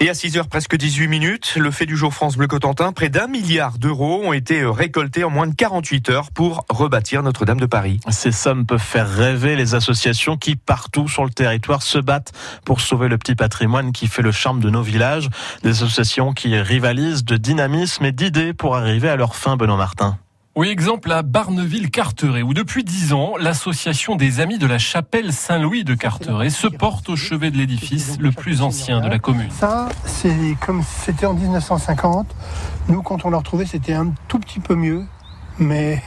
Et à 6h presque 18 minutes, le fait du jour France Bleu Cotentin, près d'un milliard d'euros ont été récoltés en moins de 48 heures pour rebâtir Notre-Dame de Paris. Ces sommes peuvent faire rêver les associations qui, partout sur le territoire, se battent pour sauver le petit patrimoine qui fait le charme de nos villages. Des associations qui rivalisent de dynamisme et d'idées pour arriver à leur fin, Benoît Martin. Oui, exemple à Barneville-Carteret, où depuis dix ans, l'association des Amis de la Chapelle Saint-Louis de Carteret se porte au chevet de l'édifice le plus ancien de la commune. Ça, c'est comme c'était en 1950. Nous, quand on l'a retrouvé, c'était un tout petit peu mieux. Mais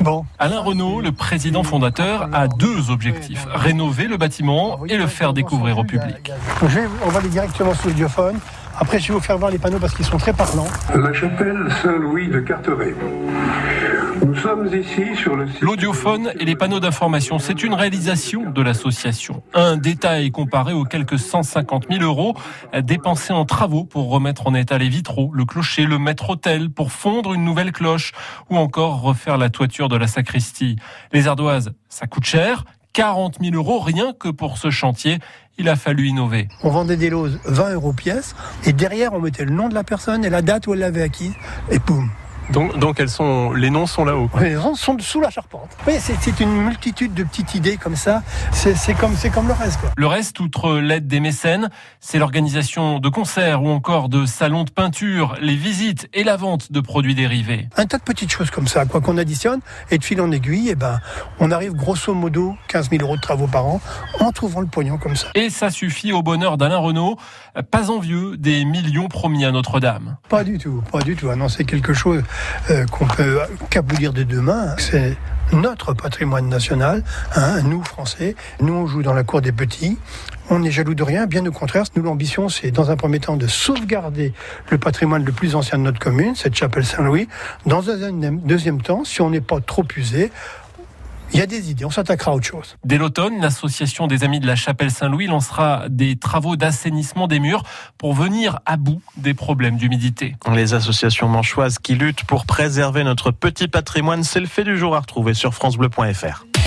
bon. Alain Renault, le président fondateur, a deux objectifs. Rénover le bâtiment et le faire découvrir au public. on va aller directement sur l'audiophone. Après, je vais vous faire voir les panneaux parce qu'ils sont très parlants. La chapelle Saint-Louis de Carteret. Nous sommes ici sur le L'audiophone et les panneaux d'information, c'est une réalisation de l'association. Un détail comparé aux quelques 150 000 euros dépensés en travaux pour remettre en état les vitraux, le clocher, le maître-autel, pour fondre une nouvelle cloche ou encore refaire la toiture de la sacristie. Les ardoises, ça coûte cher. 40 000 euros rien que pour ce chantier. Il a fallu innover. On vendait des loses 20 euros pièce et derrière on mettait le nom de la personne et la date où elle l'avait acquise et boum, donc, donc elles sont, les noms sont là-haut. Les noms sont sous la charpente. Oui, c'est une multitude de petites idées comme ça. C'est comme, comme le reste. Quoi. Le reste, outre l'aide des mécènes, c'est l'organisation de concerts ou encore de salons de peinture, les visites et la vente de produits dérivés. Un tas de petites choses comme ça, quoi qu'on additionne, et de fil en aiguille, et eh ben, on arrive grosso modo 15 000 euros de travaux par an en trouvant le pognon comme ça. Et ça suffit au bonheur d'Alain Renault, pas envieux des millions promis à Notre-Dame. Pas du tout, pas du tout. Annoncer quelque chose euh, qu'on peut caboulir de demain. C'est notre patrimoine national, hein, nous Français. Nous, on joue dans la cour des petits. On n'est jaloux de rien, bien au contraire. Nous, l'ambition, c'est dans un premier temps de sauvegarder le patrimoine le plus ancien de notre commune, cette chapelle Saint-Louis. Dans un deuxième temps, si on n'est pas trop usé, il y a des idées, on s'attaquera à autre chose. Dès l'automne, l'association des Amis de la Chapelle Saint-Louis lancera des travaux d'assainissement des murs pour venir à bout des problèmes d'humidité. Les associations manchoises qui luttent pour préserver notre petit patrimoine, c'est le fait du jour à retrouver sur francebleu.fr.